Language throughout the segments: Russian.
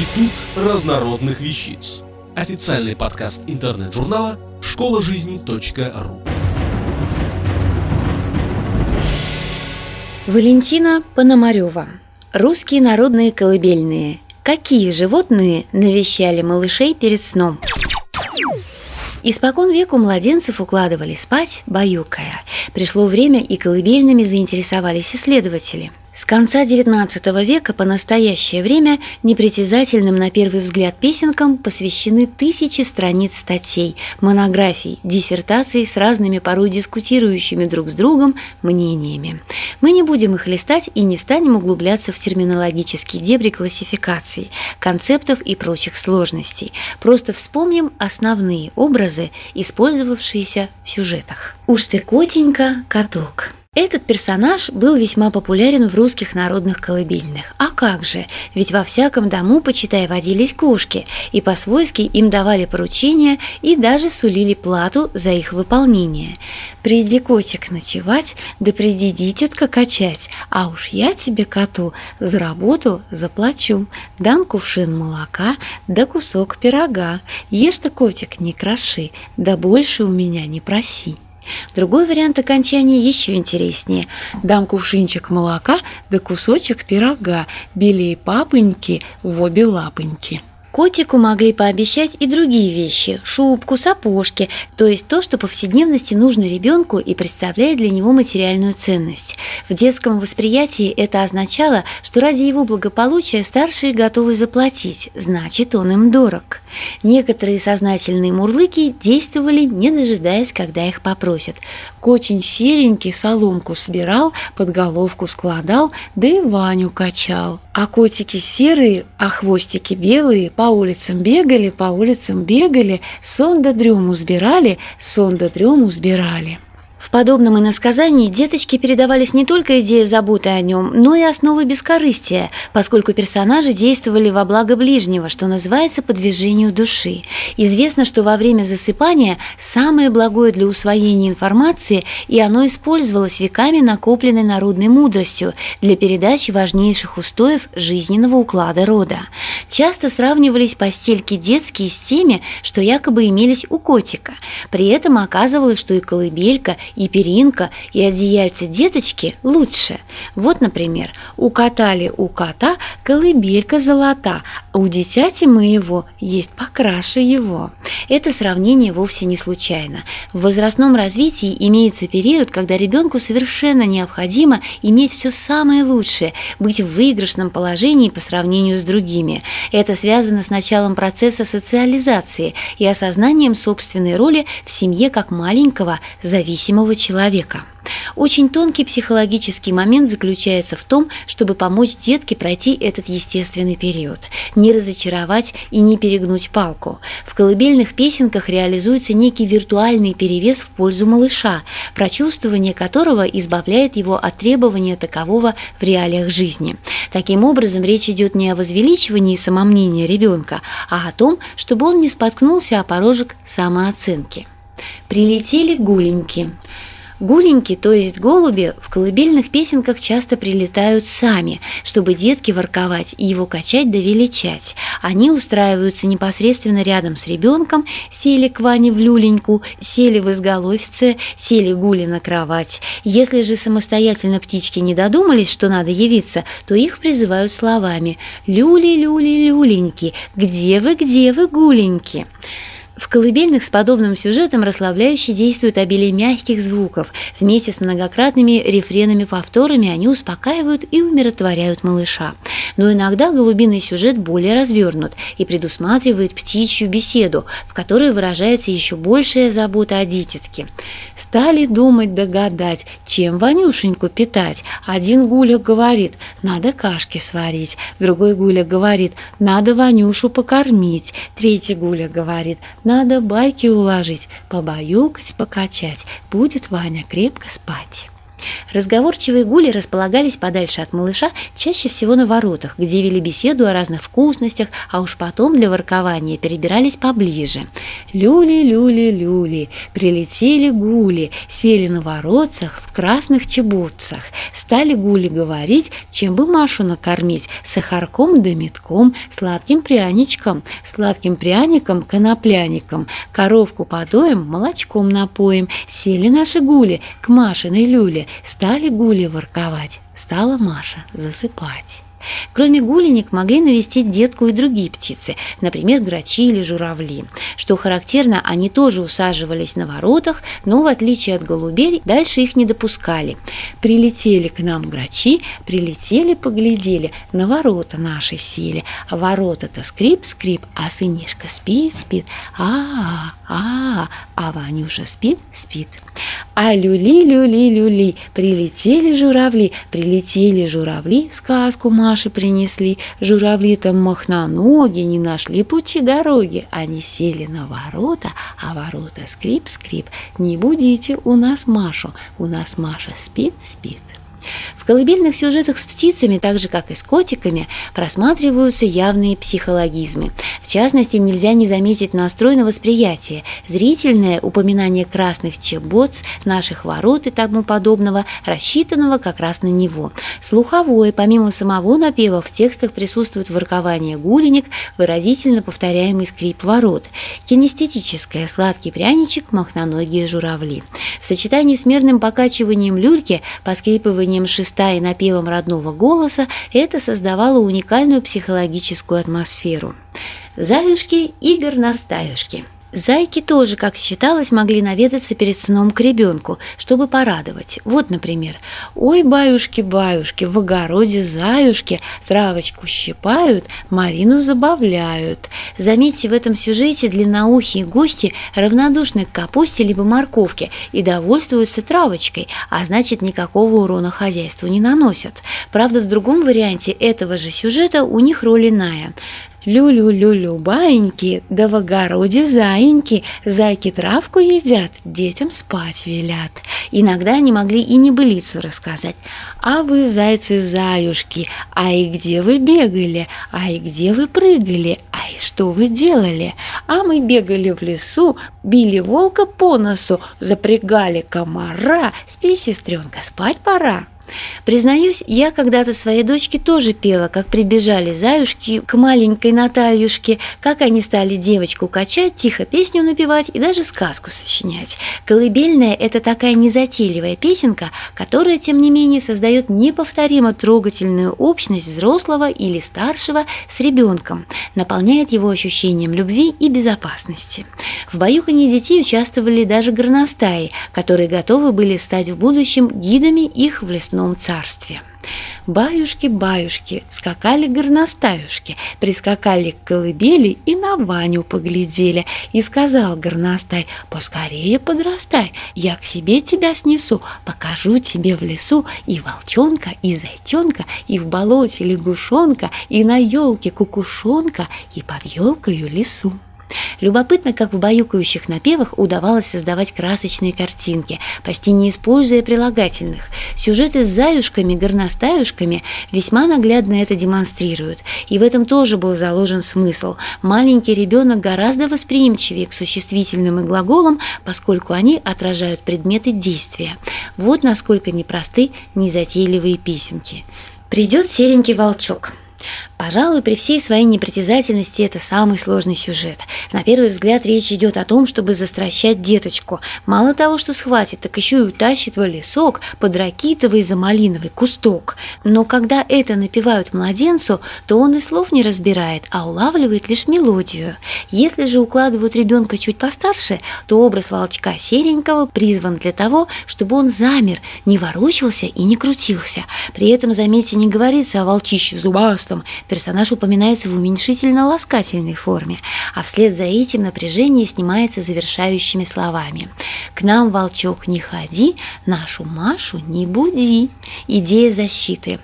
Институт разнородных вещиц. Официальный подкаст интернет-журнала школа жизни.ру. Валентина Пономарева. Русские народные колыбельные. Какие животные навещали малышей перед сном? Испокон веку младенцев укладывали спать, баюкая. Пришло время, и колыбельными заинтересовались исследователи – с конца XIX века по настоящее время непритязательным на первый взгляд песенкам посвящены тысячи страниц статей, монографий, диссертаций с разными порой дискутирующими друг с другом мнениями. Мы не будем их листать и не станем углубляться в терминологические дебри классификаций, концептов и прочих сложностей. Просто вспомним основные образы, использовавшиеся в сюжетах. Уж ты котенька, каток. Этот персонаж был весьма популярен в русских народных колыбельных. А как же? Ведь во всяком дому, почитай, водились кошки, и по-свойски им давали поручения и даже сулили плату за их выполнение. «Приди, котик, ночевать, да приди, дитятка, качать, а уж я тебе, коту, за работу заплачу. Дам кувшин молока, да кусок пирога. Ешь ты, котик, не кроши, да больше у меня не проси». Другой вариант окончания еще интереснее. Дам кувшинчик молока да кусочек пирога, белей папоньки в обе лапоньки. Котику могли пообещать и другие вещи – шубку, сапожки, то есть то, что повседневности нужно ребенку и представляет для него материальную ценность. В детском восприятии это означало, что ради его благополучия старшие готовы заплатить, значит, он им дорог. Некоторые сознательные мурлыки действовали, не дожидаясь, когда их попросят. Кочин серенький соломку собирал, под головку складал, да и Ваню качал. А котики серые, а хвостики белые по улицам бегали, по улицам бегали, сон да дрему сбирали, сон да дрему сбирали. В подобном иносказании деточке передавались не только идеи заботы о нем, но и основы бескорыстия, поскольку персонажи действовали во благо ближнего, что называется по движению души. Известно, что во время засыпания самое благое для усвоения информации, и оно использовалось веками накопленной народной мудростью для передачи важнейших устоев жизненного уклада рода. Часто сравнивались постельки детские с теми, что якобы имелись у котика. При этом оказывалось, что и колыбелька – и перинка, и одеяльце деточки лучше. Вот, например, укатали у кота колыбелька золота, а у дитяти моего есть покраше его. Это сравнение вовсе не случайно. В возрастном развитии имеется период, когда ребенку совершенно необходимо иметь все самое лучшее, быть в выигрышном положении по сравнению с другими. Это связано с началом процесса социализации и осознанием собственной роли в семье как маленького зависимого самого человека. Очень тонкий психологический момент заключается в том, чтобы помочь детке пройти этот естественный период, не разочаровать и не перегнуть палку. В колыбельных песенках реализуется некий виртуальный перевес в пользу малыша, прочувствование которого избавляет его от требования такового в реалиях жизни. Таким образом, речь идет не о возвеличивании самомнения ребенка, а о том, чтобы он не споткнулся о порожек самооценки. Прилетели гуленьки. Гуленьки, то есть голуби, в колыбельных песенках часто прилетают сами, чтобы детки ворковать и его качать да величать. Они устраиваются непосредственно рядом с ребенком, сели к Ване в люленьку, сели в изголовьце, сели гули на кровать. Если же самостоятельно птички не додумались, что надо явиться, то их призывают словами «Люли-люли-люленьки, где вы, где вы, гуленьки?» В колыбельных с подобным сюжетом расслабляюще действует обилие мягких звуков. Вместе с многократными рефренами-повторами они успокаивают и умиротворяют малыша. Но иногда голубиный сюжет более развернут и предусматривает птичью беседу, в которой выражается еще большая забота о дитятке. Стали думать догадать, чем Ванюшеньку питать. Один гуля говорит, надо кашки сварить. Другой гуля говорит, надо Ванюшу покормить. Третий гуля говорит, надо байки уложить, побаюкать, покачать. Будет Ваня крепко спать. Разговорчивые гули располагались подальше от малыша, чаще всего на воротах, где вели беседу о разных вкусностях, а уж потом для воркования перебирались поближе. Люли, люли, люли, прилетели гули, сели на воротцах в красных чебутцах. Стали гули говорить, чем бы Машу накормить, сахарком да метком, сладким пряничком, сладким пряником, конопляником, коровку подоем, молочком напоим. Сели наши гули к Машиной люле, Стали гули ворковать, стала Маша засыпать. Кроме гуленек могли навестить детку и другие птицы, например, грачи или журавли. Что характерно, они тоже усаживались на воротах, но в отличие от голубей, дальше их не допускали. Прилетели к нам грачи, прилетели, поглядели, на ворота наши сели, а ворота-то скрип-скрип, а сынишка спит-спит, а, а, Ванюша спит-спит. А люли-люли-люли, прилетели журавли, прилетели журавли, сказку Маше принесли. Журавли там махноноги, не нашли пути дороги. Они сели на ворота, а ворота скрип-скрип. Не будите у нас Машу, у нас Маша спит-спит. В колыбельных сюжетах с птицами, так же как и с котиками, просматриваются явные психологизмы. В частности, нельзя не заметить настрой на восприятие, зрительное упоминание красных чебоц, наших ворот и тому подобного, рассчитанного как раз на него. Слуховое, помимо самого напева, в текстах присутствует воркование гуленек, выразительно повторяемый скрип ворот, кинестетическое сладкий пряничек, махноногие журавли. В сочетании с мерным покачиванием люльки, поскрипыванием шеста и напевом родного голоса это создавало уникальную психологическую атмосферу. Заюшки и горностаюшки – Зайки тоже, как считалось, могли наведаться перед сном к ребенку, чтобы порадовать. Вот, например, «Ой, баюшки-баюшки, в огороде заюшки травочку щипают, Марину забавляют». Заметьте, в этом сюжете длинноухие гости равнодушны к капусте либо морковке и довольствуются травочкой, а значит, никакого урона хозяйству не наносят. Правда, в другом варианте этого же сюжета у них роль иная. Лю-лю-лю-лю, баиньки, да в огороде заиньки, зайки травку едят, детям спать велят. Иногда они могли и небылицу рассказать. А вы, зайцы-заюшки, а и где вы бегали, а и где вы прыгали, а и что вы делали? А мы бегали в лесу, били волка по носу, запрягали комара, спи, сестренка, спать пора. Признаюсь, я когда-то своей дочке тоже пела, как прибежали заюшки к маленькой Натальюшке, как они стали девочку качать, тихо песню напевать и даже сказку сочинять. Колыбельная – это такая незатейливая песенка, которая, тем не менее, создает неповторимо трогательную общность взрослого или старшего с ребенком, наполняет его ощущением любви и безопасности. В баюканье детей участвовали даже горностаи, которые готовы были стать в будущем гидами их в лесном лесном царстве. Баюшки-баюшки, скакали горностаюшки, прискакали к колыбели и на Ваню поглядели. И сказал горностай, поскорее подрастай, я к себе тебя снесу, покажу тебе в лесу и волчонка, и зайчонка, и в болоте лягушонка, и на елке кукушонка, и под елкою лесу. Любопытно, как в баюкающих напевах удавалось создавать красочные картинки, почти не используя прилагательных. Сюжеты с заюшками, горностаюшками весьма наглядно это демонстрируют. И в этом тоже был заложен смысл. Маленький ребенок гораздо восприимчивее к существительным и глаголам, поскольку они отражают предметы действия. Вот насколько непросты незатейливые песенки. Придет серенький волчок. Пожалуй, при всей своей непритязательности это самый сложный сюжет. На первый взгляд речь идет о том, чтобы застращать деточку. Мало того, что схватит, так еще и утащит в лесок под ракитовый за малиновый кусток. Но когда это напевают младенцу, то он и слов не разбирает, а улавливает лишь мелодию. Если же укладывают ребенка чуть постарше, то образ волчка серенького призван для того, чтобы он замер, не ворочался и не крутился. При этом, заметьте, не говорится о волчище зубастом, персонаж упоминается в уменьшительно-ласкательной форме, а вслед за этим напряжение снимается завершающими словами. «К нам, волчок, не ходи, нашу Машу не буди». Идея защиты.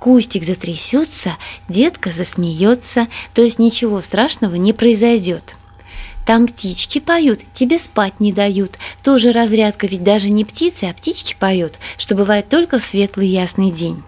Кустик затрясется, детка засмеется, то есть ничего страшного не произойдет. Там птички поют, тебе спать не дают. Тоже разрядка, ведь даже не птицы, а птички поют, что бывает только в светлый ясный день.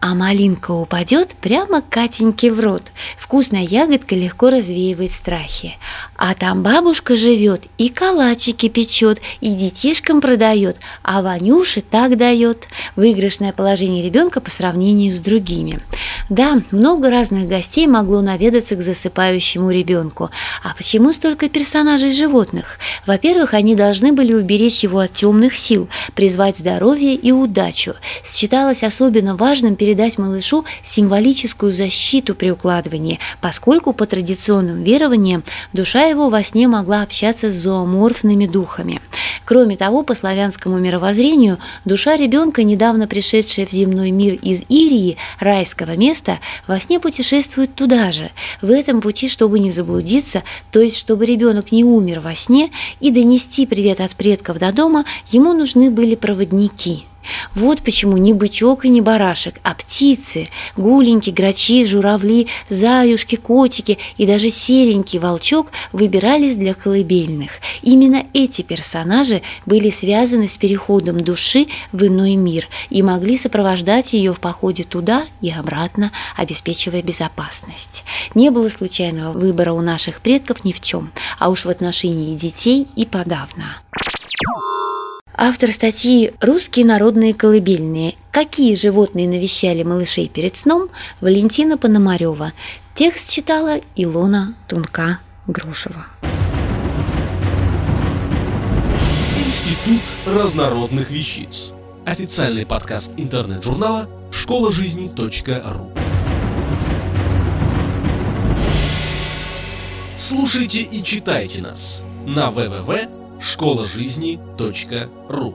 А малинка упадет прямо Катеньке в рот. Вкусная ягодка легко развеивает страхи. А там бабушка живет и калачики печет, и детишкам продает, а Ванюше так дает. Выигрышное положение ребенка по сравнению с другими. Да, много разных гостей могло наведаться к засыпающему ребенку. А почему столько персонажей животных? Во-первых, они должны были уберечь его от темных сил, призвать здоровье и удачу. Считалось особенно важным передать малышу символическую защиту при укладывании, поскольку по традиционным верованиям душа его во сне могла общаться с зооморфными духами. Кроме того, по славянскому мировоззрению, душа ребенка, недавно пришедшая в земной мир из Ирии, райского места, во сне путешествует туда же. В этом пути, чтобы не заблудиться, то есть чтобы ребенок не умер во сне и донести привет от предков до дома, ему нужны были проводники. Вот почему не бычок и не барашек, а птицы, гуленьки, грачи, журавли, заюшки, котики и даже серенький волчок выбирались для колыбельных. Именно эти персонажи были связаны с переходом души в иной мир и могли сопровождать ее в походе туда и обратно, обеспечивая безопасность. Не было случайного выбора у наших предков ни в чем, а уж в отношении детей и подавно. Автор статьи «Русские народные колыбельные. Какие животные навещали малышей перед сном» Валентина Пономарева. Текст читала Илона Тунка-Грушева. Институт разнородных вещиц. Официальный подкаст интернет-журнала школа жизни .ру. Слушайте и читайте нас на www школа жизни.ру